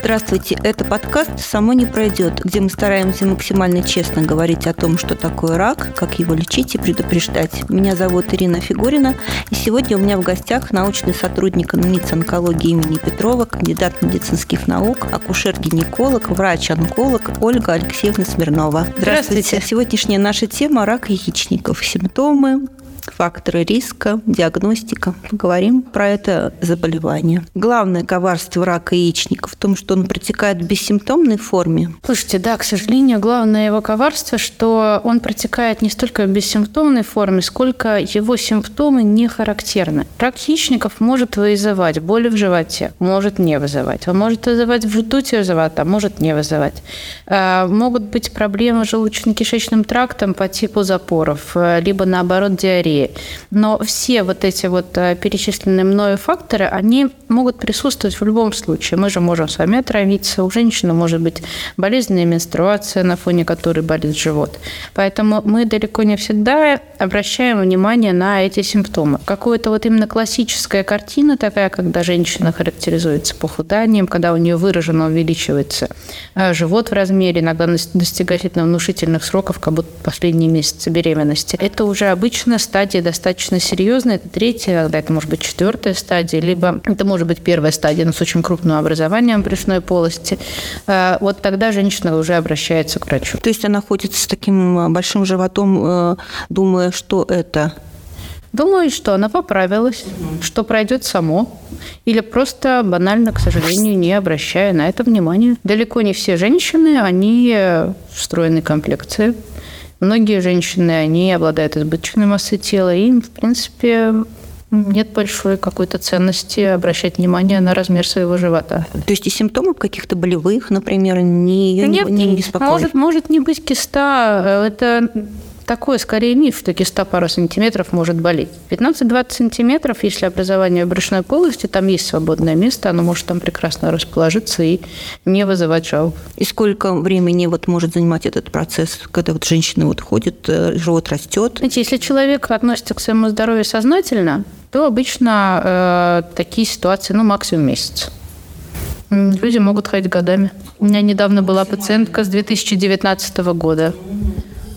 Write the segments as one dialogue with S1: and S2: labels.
S1: Здравствуйте, это подкаст «Само не пройдет», где мы стараемся максимально честно говорить о том, что такое рак, как его лечить и предупреждать. Меня зовут Ирина Фигурина, и сегодня у меня в гостях научный сотрудник больницы онкологии имени Петрова, кандидат медицинских наук, акушер-гинеколог, врач-онколог Ольга Алексеевна Смирнова. Здравствуйте. Здравствуйте. Сегодняшняя наша тема – рак яичников. Симптомы, факторы риска, диагностика. Поговорим про это заболевание. Главное коварство рака яичника в том, что он протекает в бессимптомной форме.
S2: Слушайте, да, к сожалению, главное его коварство, что он протекает не столько в бессимптомной форме, сколько его симптомы не характерны. Рак яичников может вызывать боли в животе, может не вызывать. Он может вызывать вздутие живота, может не вызывать. А, могут быть проблемы с желудочно-кишечным трактом по типу запоров, э, либо наоборот диареи быстрее. Но все вот эти вот э, перечисленные мною факторы, они могут присутствовать в любом случае. Мы же можем с вами отравиться, у женщины может быть болезненная менструация, на фоне которой болит живот. Поэтому мы далеко не всегда обращаем внимание на эти симптомы. Какая-то вот именно классическая картина такая, когда женщина характеризуется похуданием, когда у нее выраженно увеличивается э, живот в размере, иногда достигает внушительных сроков, как будто последние месяцы беременности. Это уже обычно стадия стадия достаточно серьезная, это третья, тогда это может быть четвертая стадия, либо это может быть первая стадия, но с очень крупным образованием брюшной полости. А, вот тогда женщина уже обращается к врачу.
S1: То есть она ходит с таким э, большим животом, э, думая, что это
S2: Думаю, что она поправилась, что пройдет само, или просто банально, к сожалению, не обращая на это внимания. Далеко не все женщины, они встроены комплекции. Многие женщины, они обладают избыточной массой тела, и им, в принципе, нет большой какой-то ценности обращать внимание на размер своего живота.
S1: То есть и симптомов каких-то болевых, например, не,
S2: Нет, не беспокоит? Может, может не быть киста. Это такой скорее миф, что киста пару сантиметров может болеть. 15-20 сантиметров, если образование брюшной полости, там есть свободное место, оно может там прекрасно расположиться и не вызывать жалоб.
S1: И сколько времени вот может занимать этот процесс, когда вот женщина вот ходит, э, живот растет?
S2: Знаете, если человек относится к своему здоровью сознательно, то обычно э, такие ситуации, ну, максимум месяц. Люди могут ходить годами. У меня недавно была пациентка с 2019 года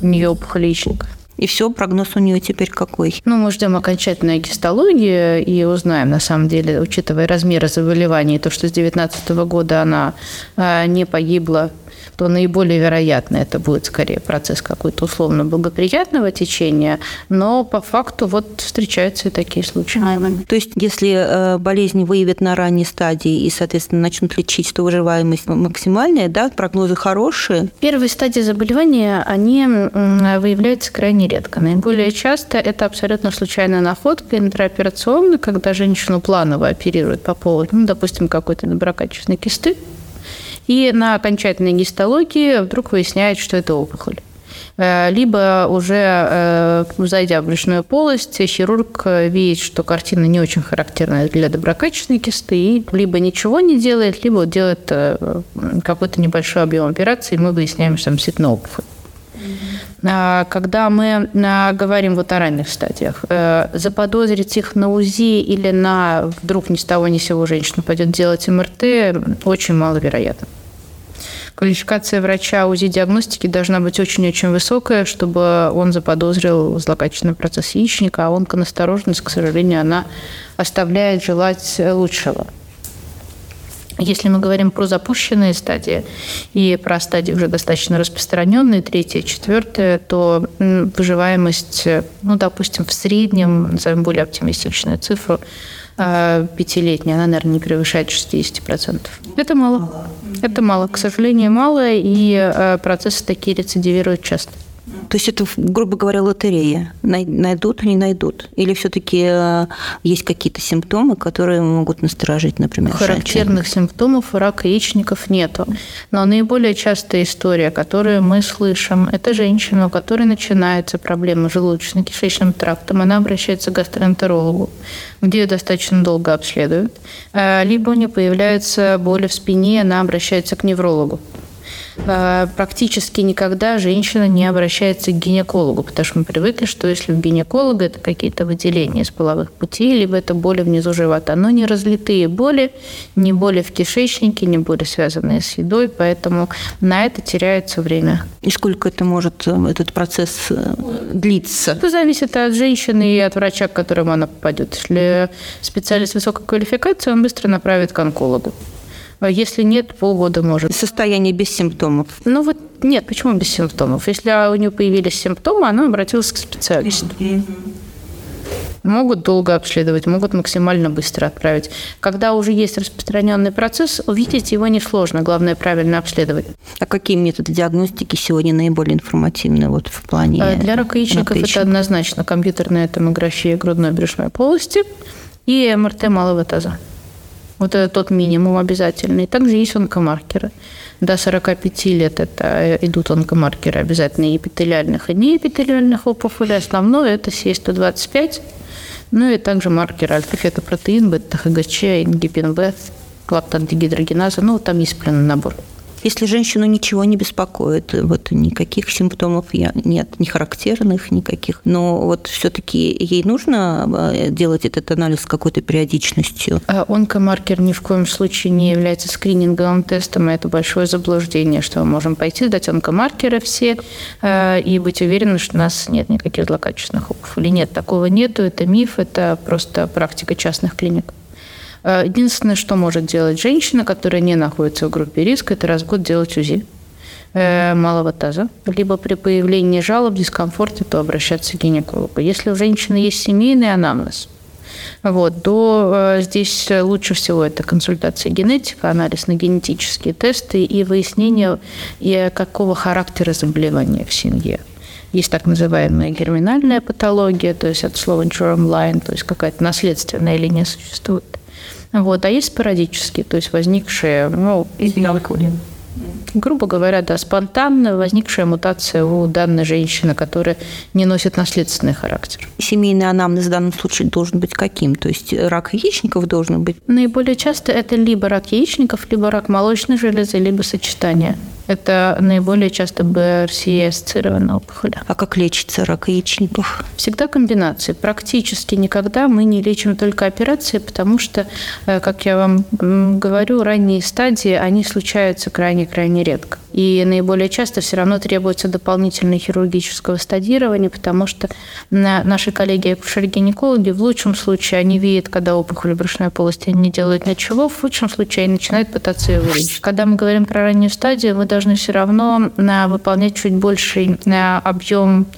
S2: у нее опухоль яичника.
S1: И все, прогноз у нее теперь какой?
S2: Ну, мы ждем окончательной гистологии и узнаем, на самом деле, учитывая размеры заболевания, то, что с 2019 года она а, не погибла то наиболее вероятно это будет скорее процесс какой-то условно благоприятного течения, но по факту вот встречаются и такие случаи.
S1: То есть, если э, болезнь выявят на ранней стадии и, соответственно, начнут лечить, то выживаемость максимальная, да, прогнозы хорошие?
S2: Первые стадии заболевания, они выявляются крайне редко. Наиболее часто это абсолютно случайная находка интраоперационная, когда женщину планово оперируют по поводу, ну, допустим, какой-то доброкачественной кисты, и на окончательной гистологии вдруг выясняет, что это опухоль э, либо уже э, зайдя в брюшную полость, хирург видит, что картина не очень характерная для доброкачественной кисты, и либо ничего не делает, либо делает э, какой-то небольшой объем операции, и мы выясняем, что там действительно опухоль. А, когда мы а, говорим вот о ранних стадиях, э, заподозрить их на УЗИ или на вдруг ни с того ни с сего женщина пойдет делать МРТ очень маловероятно. Квалификация врача УЗИ диагностики должна быть очень-очень высокая, чтобы он заподозрил злокачественный процесс яичника, а онконастороженность, к сожалению, она оставляет желать лучшего. Если мы говорим про запущенные стадии и про стадии уже достаточно распространенные, третья, четвертая, то выживаемость, ну, допустим, в среднем, назовем более оптимистичную цифру, а, пятилетняя, она, наверное, не превышает 60%. Это мало. Это мало. К сожалению, мало, и а, процессы такие рецидивируют часто.
S1: То есть это, грубо говоря, лотерея. Найдут, не найдут? Или все-таки э, есть какие-то симптомы, которые могут насторожить, например,
S2: Характерных женщин? симптомов рака яичников нету. Но наиболее частая история, которую мы слышим, это женщина, у которой начинается проблема с желудочно-кишечным трактом. Она обращается к гастроэнтерологу, где ее достаточно долго обследуют. Э, либо у нее появляются боли в спине, она обращается к неврологу. А, практически никогда женщина не обращается к гинекологу, потому что мы привыкли, что если у гинеколога это какие-то выделения из половых путей, либо это боли внизу живота, но не разлитые боли, не боли в кишечнике, не боли, связанные с едой, поэтому на это теряется время.
S1: И сколько это может, этот процесс э, длиться?
S2: Это зависит от женщины и от врача, к которому она попадет. Если специалист высокой квалификации, он быстро направит к онкологу. А если нет, полгода может.
S1: Состояние без симптомов?
S2: Ну вот нет, почему без симптомов? Если у нее появились симптомы, она обратилась к специалисту. Могут долго обследовать, могут максимально быстро отправить. Когда уже есть распространенный процесс, увидеть его несложно, главное правильно обследовать.
S1: А какие методы диагностики сегодня наиболее информативны вот в плане?
S2: А для рака яичников это однозначно компьютерная томография грудной брюшной полости и МРТ малого таза. Вот это тот минимум обязательный. Также есть онкомаркеры. До 45 лет это идут онкомаркеры обязательно эпителиальных и неэпителиальных опухолей. Основное это СЕЙ-125. Ну и также маркеры альфа-фетопротеин, бета-ХГЧ, ингибин В, лактантигидрогеназа. Ну, там есть пленный набор.
S1: Если женщину ничего не беспокоит, вот никаких симптомов нет, не характерных никаких, но вот все-таки ей нужно э, делать этот анализ с какой-то периодичностью?
S2: А онкомаркер ни в коем случае не является скрининговым тестом, и это большое заблуждение, что мы можем пойти, сдать онкомаркеры все э, и быть уверены, что у нас нет никаких злокачественных опухолей. Нет, такого нету, это миф, это просто практика частных клиник. Э, единственное, что может делать женщина, которая не находится в группе риска, это раз в год делать УЗИ э, малого таза, либо при появлении жалоб, дискомфорте, то обращаться к гинекологу. Если у женщины есть семейный анамнез, вот, то э, здесь лучше всего это консультация генетика, анализ на генетические тесты и выяснение, и какого характера заболевания в семье. Есть так называемая герминальная патология, то есть от слова germline, то есть какая-то наследственная линия существует. Вот. А есть спорадические, то есть возникшие, ну, грубо говоря, да, спонтанно возникшая мутация у данной женщины, которая не носит наследственный характер.
S1: Семейный анамнез в данном случае должен быть каким? То есть рак яичников должен быть?
S2: Наиболее часто это либо рак яичников, либо рак молочной железы, либо сочетание. Это наиболее часто БРСИ-ассоциированная опухоль.
S1: А как лечится рак яичников?
S2: Всегда комбинации. Практически никогда мы не лечим только операции, потому что, э, как я вам говорю, ранние стадии, они случаются крайне-крайне редко. И наиболее часто все равно требуется дополнительное хирургического стадирования, потому что наши коллеги-акушер-гинекологи в лучшем случае они видят, когда опухоль брюшной полости, они не делают ничего, в лучшем случае они начинают пытаться ее вылечить. Когда мы говорим про раннюю стадию, мы должны все равно э, выполнять чуть больший э, объем а,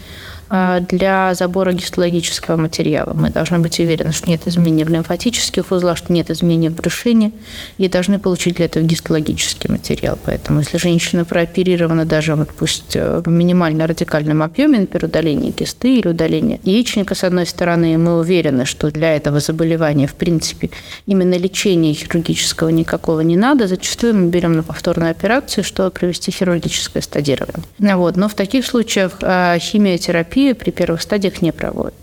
S2: для забора гистологического материала. Мы должны быть уверены, что нет изменений в лимфатических узлах, что нет изменений в брюшине, и должны получить для этого гистологический материал. Поэтому если женщина прооперирована даже, вот пусть э, в минимально радикальном объеме, например, удаление кисты или удаление яичника, с одной стороны, мы уверены, что для этого заболевания, в принципе, именно лечения хирургического никакого не надо, зачастую мы берем на повторную операцию, чтобы провести хирургическое стадирование. Вот. Но в таких случаях а, химиотерапия терапию при первых стадиях не проводят.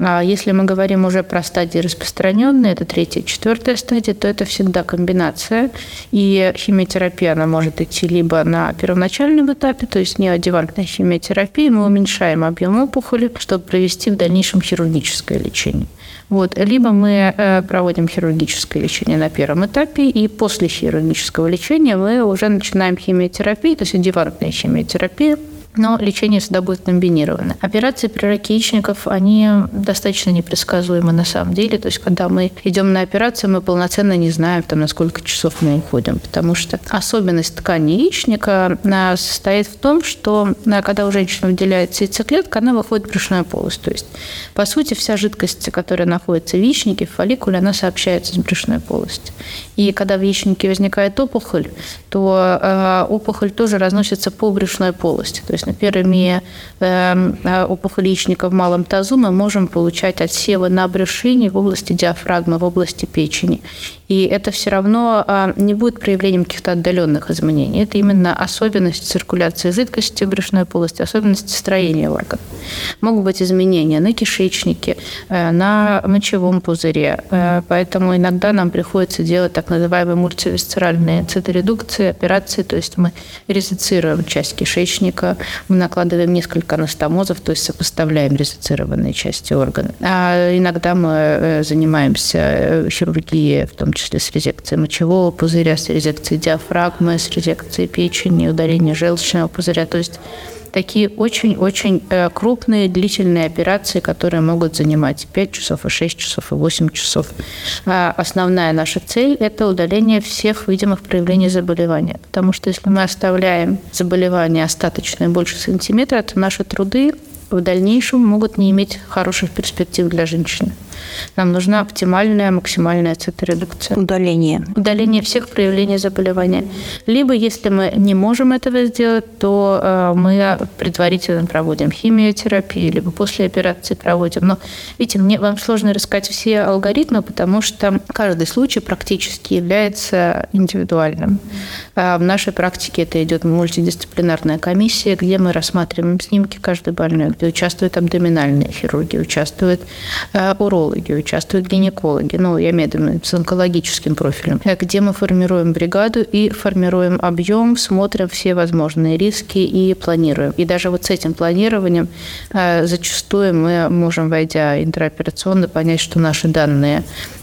S2: А если мы говорим уже про стадии распространенные, это третья, четвертая стадия, то это всегда комбинация. И химиотерапия, она может идти либо на первоначальном этапе, то есть неодевантная химиотерапия, мы уменьшаем объем опухоли, чтобы провести в дальнейшем хирургическое лечение. Вот. Либо мы э, проводим хирургическое лечение на первом этапе, и после хирургического лечения мы уже начинаем химиотерапию, то есть адъювантная химиотерапия, но лечение всегда будет комбинировано. Операции при раке яичников, они достаточно непредсказуемы на самом деле. То есть, когда мы идем на операцию, мы полноценно не знаем, там, на сколько часов мы уходим, потому что особенность ткани яичника состоит в том, что когда у женщины выделяется яйцеклетка, она выходит в брюшную полость. То есть, по сути, вся жидкость, которая находится в яичнике, в фолликуле, она сообщается с брюшной полостью. И когда в яичнике возникает опухоль, то э, опухоль тоже разносится по брюшной полости. То есть, например, имея эм, э, опухоль яичника в малом тазу, мы можем получать отсевы на брюшине в области диафрагмы, в области печени. И это все равно а, не будет проявлением каких-то отдаленных изменений. Это именно особенность циркуляции жидкости в брюшной полости, особенности строения органа. Могут быть изменения на кишечнике, э, на мочевом пузыре. Э, поэтому иногда нам приходится делать так называемые мультивисцеральные циторедукции, операции, то есть мы резицируем часть кишечника, мы накладываем несколько анастомозов, то есть сопоставляем резицированные части органа. А иногда мы э, занимаемся хирургией, в том числе с резекцией мочевого пузыря, с резекцией диафрагмы, с резекцией печени, удаление желчного пузыря. То есть такие очень-очень э, крупные, длительные операции, которые могут занимать 5 часов, и 6 часов, и 8 часов. А основная наша цель – это удаление всех видимых проявлений заболевания. Потому что если мы оставляем заболевание остаточное больше сантиметра, то наши труды в дальнейшем могут не иметь хороших перспектив для женщины. Нам нужна оптимальная, максимальная циторедукция.
S1: Удаление.
S2: Удаление всех проявлений заболевания. Либо, если мы не можем этого сделать, то э, мы предварительно проводим химиотерапию, либо после операции проводим. Но, видите, мне вам сложно рассказать все алгоритмы, потому что каждый случай практически является индивидуальным. А в нашей практике это идет мультидисциплинарная комиссия, где мы рассматриваем снимки каждой больной, где участвуют абдоминальные хирурги, участвуют э, урологи, участвуют гинекологи, ну, я имею в виду с онкологическим профилем, э, где мы формируем бригаду и формируем объем, смотрим все возможные риски и планируем. И даже вот с этим планированием э, зачастую мы можем, войдя интраоперационно, понять, что наши данные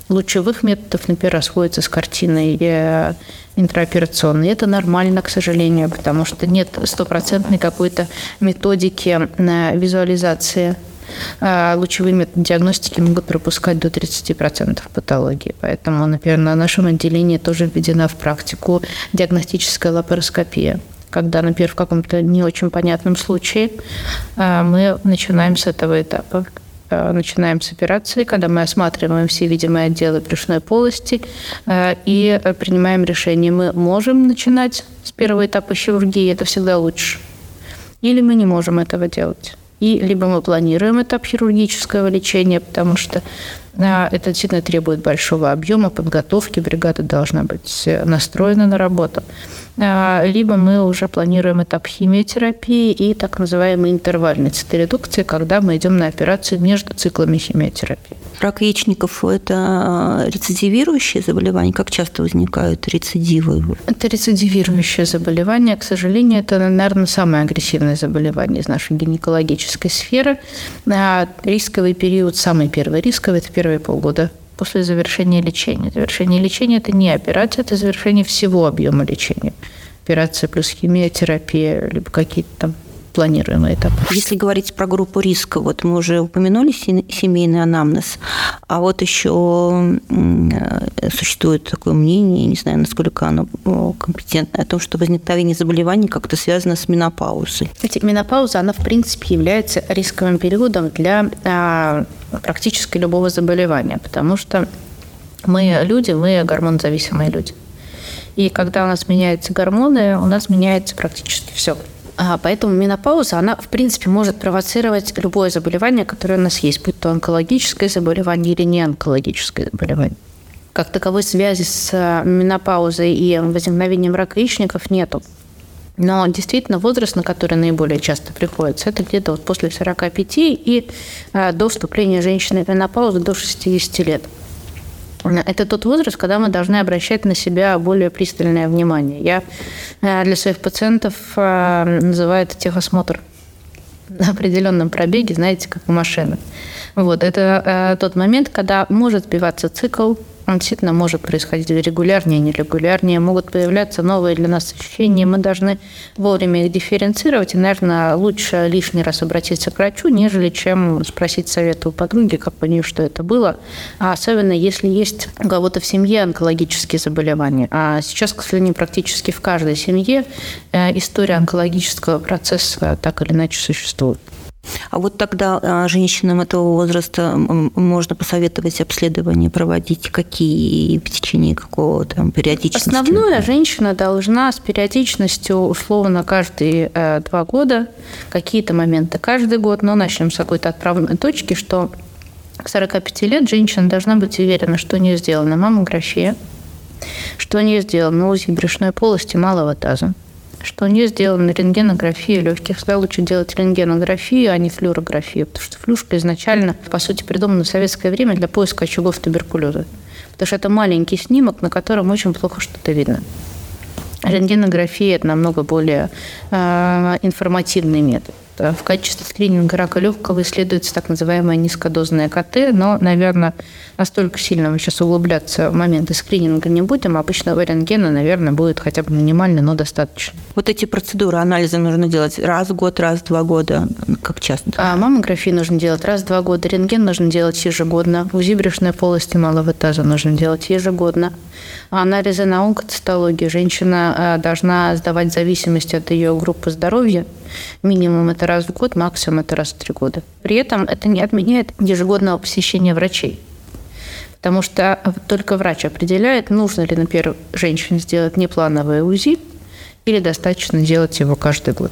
S2: лучевых методов, например, расходятся с картиной э, интраоперационной. Это нормально, к сожалению, потому что нет стопроцентной какой-то методики визуализации а лучевые методы диагностики могут пропускать до 30% патологии. Поэтому, например, на нашем отделении тоже введена в практику диагностическая лапароскопия когда, например, в каком-то не очень понятном случае а, мы начинаем с этого этапа. А, начинаем с операции, когда мы осматриваем все видимые отделы брюшной полости и принимаем решение, мы можем начинать с первого этапа хирургии, это всегда лучше, или мы не можем этого делать. И либо мы планируем этап хирургического лечения, потому что а, это действительно требует большого объема подготовки, бригада должна быть настроена на работу. А, либо мы уже планируем этап химиотерапии и так называемой интервальной циторедукции, когда мы идем на операцию между циклами химиотерапии.
S1: Рак яичников – это а, рецидивирующее заболевание? Как часто возникают рецидивы?
S2: Это рецидивирующее заболевание. К сожалению, это, наверное, самое агрессивное заболевание из нашей гинекологической сферы. А, рисковый период, самый первый рисковый – это первые полгода после завершения лечения. Завершение лечения – это не операция, это завершение всего объема лечения. Операция плюс химиотерапия, либо какие-то там планируемый этап.
S1: Если говорить про группу риска, вот мы уже упомянули семейный анамнез, а вот еще существует такое мнение, не знаю, насколько оно компетентное, о том, что возникновение заболеваний как-то связано с менопаузой.
S2: Кстати, менопауза, она в принципе является рисковым периодом для а, практически любого заболевания, потому что мы люди, мы гормонозависимые люди. И когда у нас меняются гормоны, у нас меняется практически все. А, поэтому менопауза, она, в принципе, может провоцировать любое заболевание, которое у нас есть, будь то онкологическое заболевание или не онкологическое заболевание. Как таковой связи с э, менопаузой и возникновением рака яичников нету. Но действительно возраст, на который наиболее часто приходится, это где-то вот после 45 и э, до вступления женщины в менопаузу до 60 лет. Это тот возраст, когда мы должны обращать на себя более пристальное внимание. Я э, для своих пациентов э, называю это техосмотр на определенном пробеге, знаете, как у машины. Вот, это э, тот момент, когда может сбиваться цикл, он действительно может происходить регулярнее, нерегулярнее, могут появляться новые для нас ощущения, мы должны вовремя их дифференцировать, и, наверное, лучше лишний раз обратиться к врачу, нежели чем спросить совета у подруги, как понять, что это было, а особенно если есть у кого-то в семье онкологические заболевания. А сейчас, к сожалению, практически в каждой семье э, история онкологического процесса так или иначе существует.
S1: А вот тогда а, женщинам этого возраста можно посоветовать обследование проводить какие в течение какого там периодичности?
S2: Основное женщина должна с периодичностью условно каждые э, два года, какие-то моменты каждый год, но начнем с какой-то отправной точки, что к 45 лет женщина должна быть уверена, что у нее сделана маммография, что у нее сделано УЗИ брюшной полости малого таза, что у нее сделана рентгенография легких. Всегда лучше делать рентгенографию, а не флюорографию, потому что флюшка изначально, по сути, придумана в советское время для поиска очагов туберкулеза. Потому что это маленький снимок, на котором очень плохо что-то видно. Рентгенография – это намного более э, информативный метод. Э, в качестве скрининга рака легкого исследуется так называемая низкодозная КТ, но, наверное, настолько сильно мы сейчас углубляться в моменты скрининга не будем. Обычного рентгена, наверное, будет хотя бы минимально, но достаточно.
S1: Вот эти процедуры анализа нужно делать раз в год, раз в два года. Как часто?
S2: А маммографию нужно делать раз в два года. Рентген нужно делать ежегодно. УЗИ брюшной полости малого таза нужно делать ежегодно. Анализы на онкоцитологию женщина э, должна сдавать в зависимости от ее группы здоровья. Минимум это раз в год, максимум это раз в три года. При этом это не отменяет ежегодного посещения врачей. Потому что только врач определяет, нужно ли, например, женщине сделать неплановое УЗИ или достаточно делать его каждый год.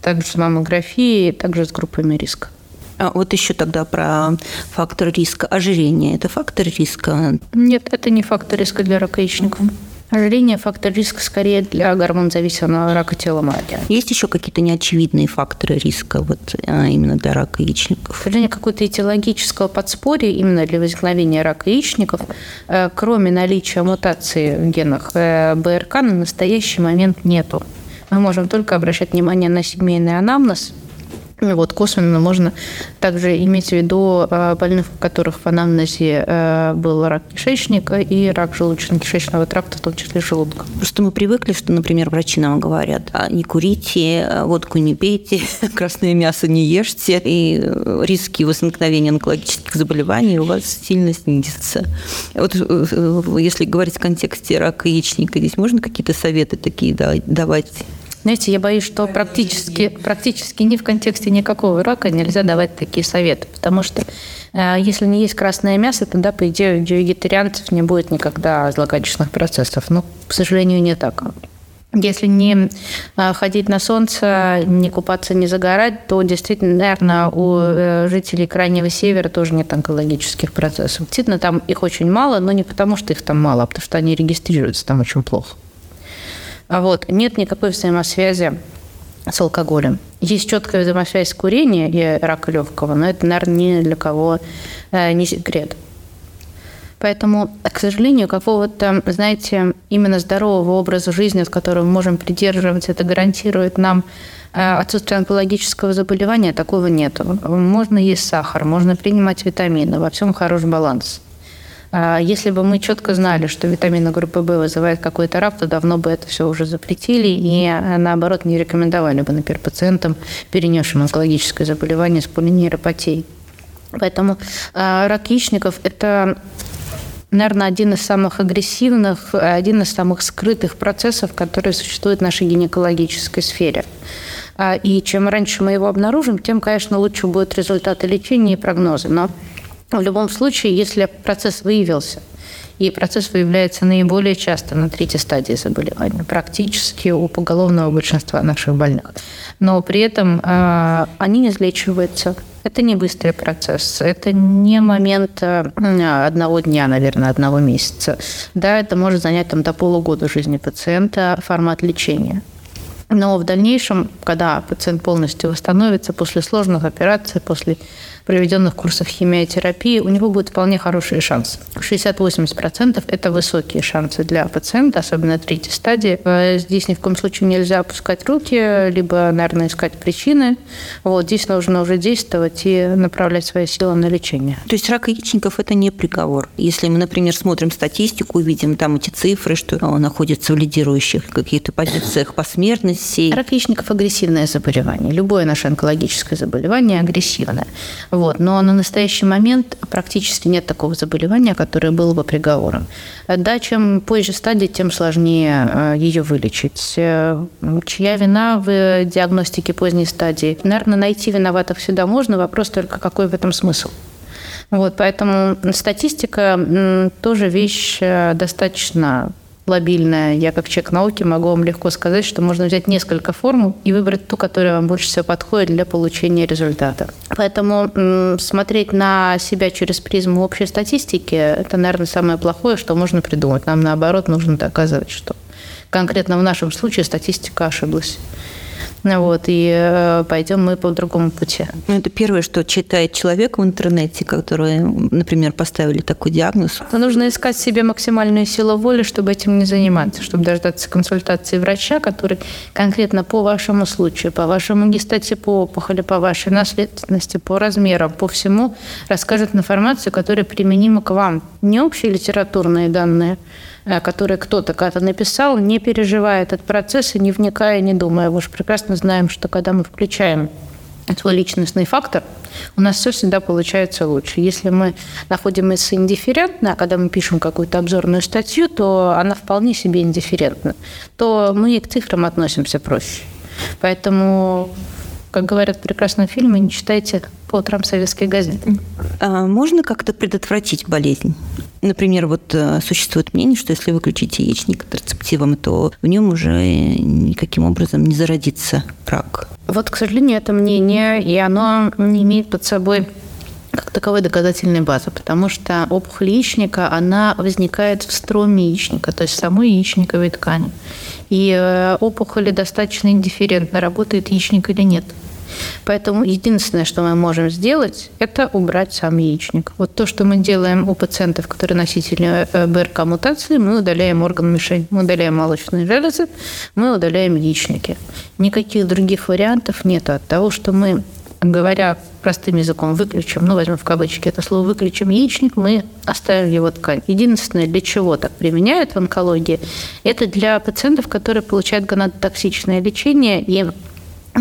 S2: Также с маммографией, также с группами риска.
S1: А вот еще тогда про фактор риска. Ожирение – это фактор риска?
S2: Нет, это не фактор риска для рака яичников. Ожирение – фактор риска скорее для гормон-зависимого рака тела матери.
S1: Есть еще какие-то неочевидные факторы риска вот, а, именно для рака яичников?
S2: К сожалению, какого-то этиологического подспорья именно для возникновения рака яичников, э, кроме наличия мутации в генах э, БРК, на настоящий момент нету. Мы можем только обращать внимание на семейный анамнез – вот, косвенно можно также иметь в виду э, больных, у которых в анамнезе э, был рак кишечника и рак желудочно-кишечного тракта, в том числе желудка.
S1: Просто мы привыкли, что, например, врачи нам говорят, а не курите, а водку не пейте, красное мясо не ешьте, и риски возникновения онкологических заболеваний у вас сильно снизятся. Вот э, если говорить в контексте рака яичника, здесь можно какие-то советы такие давать?
S2: Знаете, я боюсь, что практически, практически ни в контексте никакого рака нельзя давать такие советы, потому что э, если не есть красное мясо, тогда, по идее, у вегетарианцев не будет никогда злокачественных процессов. Но, к сожалению, не так. Если не э, ходить на солнце, не купаться, не загорать, то действительно, наверное, у э, жителей Крайнего Севера тоже нет онкологических процессов. Действительно, там их очень мало, но не потому, что их там мало, а потому что они регистрируются там очень плохо. А вот. Нет никакой взаимосвязи с алкоголем. Есть четкая взаимосвязь с курением и рака легкого, но это, наверное, ни для кого э, не секрет. Поэтому, к сожалению, какого-то, знаете, именно здорового образа жизни, от которого мы можем придерживаться, это гарантирует нам э, отсутствие онкологического заболевания, такого нет. Можно есть сахар, можно принимать витамины, во всем хороший баланс. А если бы мы четко знали, что витамины группы В вызывают какой-то рак, то давно бы это все уже запретили и, наоборот, не рекомендовали бы, например, пациентам, перенесшим онкологическое заболевание с полинейропатией. Поэтому а, рак яичников – это наверное, один из самых агрессивных, один из самых скрытых процессов, которые существуют в нашей гинекологической сфере. А, и чем раньше мы его обнаружим, тем, конечно, лучше будут результаты лечения и прогнозы. Но в любом случае, если процесс выявился, и процесс выявляется наиболее часто на третьей стадии заболевания, практически у поголовного большинства наших больных. Но при этом э, они излечиваются. Это не быстрый процесс, это не момент э, одного дня, наверное, одного месяца. Да, это может занять там, до полугода жизни пациента формат лечения. Но в дальнейшем, когда пациент полностью восстановится после сложных операций, после проведенных курсов химиотерапии, у него будет вполне хорошие шансы. 60-80% – это высокие шансы для пациента, особенно третьей стадии. Э, здесь ни в коем случае нельзя опускать руки, либо, наверное, искать причины. Вот здесь нужно уже действовать и направлять свои силы на лечение.
S1: То есть рак яичников – это не приговор. Если мы, например, смотрим статистику, увидим там эти цифры, что он находится в лидирующих каких-то позициях по смертности.
S2: Рак яичников – агрессивное заболевание. Любое наше онкологическое заболевание агрессивное. Вот. Но на настоящий момент практически нет такого заболевания, которое было бы приговором. Да, чем позже стадии, тем сложнее э, ее вылечить. Э, чья вина в диагностике поздней стадии? Наверное, найти виноватых всегда можно, вопрос только, какой в этом смысл. Вот, поэтому статистика тоже вещь э, достаточно лобильная. Я как человек науки могу вам легко сказать, что можно взять несколько формул и выбрать ту, которая вам больше всего подходит для получения результата. Поэтому смотреть на себя через призму общей статистики – это, наверное, самое плохое, что можно придумать. Нам, наоборот, нужно доказывать, что конкретно в нашем случае статистика ошиблась. Вот, и э, пойдем мы по другому пути.
S1: Ну, это первое, что читает человек в интернете, который, например, поставили такой диагноз.
S2: Но нужно искать себе максимальную силу воли, чтобы этим не заниматься, чтобы дождаться консультации врача, который конкретно по вашему случаю, по вашему гистотипу опухоли, по вашей наследственности, по размерам, по всему расскажет информацию, которая применима к вам. Не общие литературные данные, Э, который кто-то когда-то написал, не переживая этот процесс и не вникая, не думая. Мы же прекрасно знаем, что когда мы включаем свой личностный фактор, у нас все всегда получается лучше. Если мы находимся индифферентно, а когда мы пишем какую-то обзорную статью, то она вполне себе индифферентна, то мы к цифрам относимся проще. Поэтому как говорят в прекрасном фильме, не читайте по утрам советские газеты.
S1: А можно как-то предотвратить болезнь? Например, вот э, существует мнение, что если выключить яичник контрацептивом, то в нем уже никаким образом не зародится рак.
S2: Вот, к сожалению, это мнение, и оно не имеет под собой как таковой доказательной базы, потому что опухоль яичника, она возникает в строме яичника, то есть в самой яичниковой ткани. И э, опухоли достаточно индифферентно, работает яичник или нет. Поэтому единственное, что мы можем сделать, это убрать сам яичник. Вот то, что мы делаем у пациентов, которые носители э, БРК мутации, мы удаляем орган мишень, мы удаляем молочные железы, мы удаляем яичники. Никаких других вариантов нет от того, что мы говоря простым языком, выключим, ну, возьмем в кавычки это слово, выключим яичник, мы оставим его ткань. Единственное, для чего так применяют в онкологии, это для пациентов, которые получают гонадотоксичное лечение и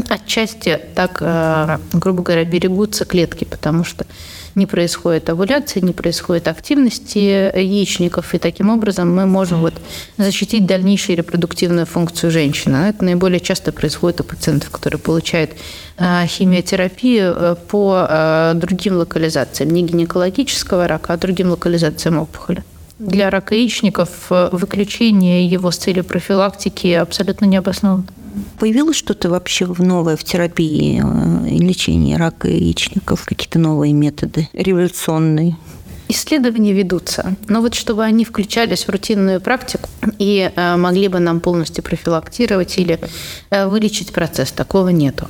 S2: отчасти так, э, грубо говоря, берегутся клетки, потому что не происходит овуляции, не происходит активности яичников, и таким образом мы можем вот защитить дальнейшую репродуктивную функцию женщины. Это наиболее часто происходит у пациентов, которые получают э, химиотерапию э, по другим локализациям, не гинекологического рака, а другим локализациям опухоли. Для рака яичников выключение его с целью профилактики абсолютно не обосновано.
S1: Появилось что-то вообще новое в терапии э, и лечении рака яичников? Какие-то новые методы, революционные?
S2: Исследования ведутся, но вот чтобы они включались в рутинную практику и э, могли бы нам полностью профилактировать или э, вылечить процесс, такого нету.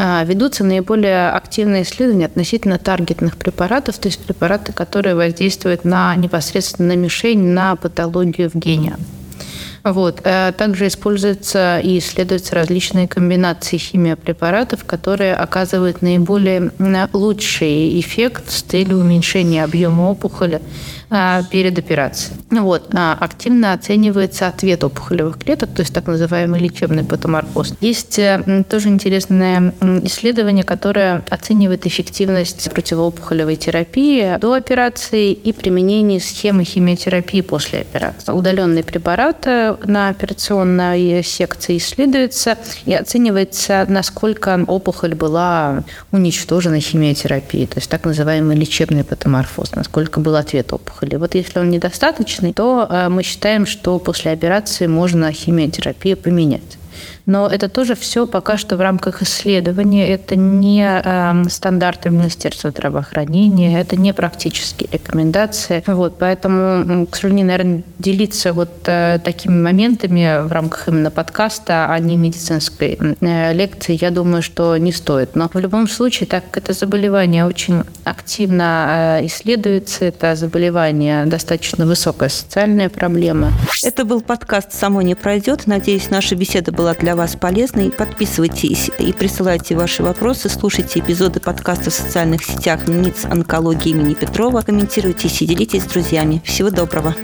S2: А, ведутся наиболее активные исследования относительно таргетных препаратов, то есть препараты, которые воздействуют на непосредственно мишень, на патологию в гене. Вот. Э, также используются и исследуются различные комбинации химиопрепаратов, которые оказывают наиболее лучший эффект с целью уменьшения объема опухоли перед операцией. Вот. А, активно оценивается ответ опухолевых клеток, то есть так называемый лечебный патоморфоз. Есть э, тоже интересное исследование, которое оценивает эффективность противоопухолевой терапии до операции и применение схемы химиотерапии после операции. Удаленные препараты на операционной секции исследуются и оценивается, насколько опухоль была уничтожена химиотерапией, то есть так называемый лечебный патоморфоз, насколько был ответ опухоли опухоли. Вот если он недостаточный, то э, мы считаем, что после операции можно химиотерапию поменять. Но это тоже все пока что в рамках исследования. Это не э, стандарты Министерства здравоохранения, это не практические рекомендации. Вот, поэтому, к сожалению, наверное, делиться вот э, такими моментами в рамках именно подкаста, а не медицинской э, лекции, я думаю, что не стоит. Но в любом случае, так как это заболевание очень активно э, исследуется, это заболевание достаточно высокая социальная проблема.
S1: Это был подкаст «Само не пройдет». Надеюсь, наша беседа была для вас полезной. Подписывайтесь и присылайте ваши вопросы. Слушайте эпизоды подкаста в социальных сетях НИЦ онкологии имени Петрова. Комментируйте и делитесь с друзьями. Всего доброго.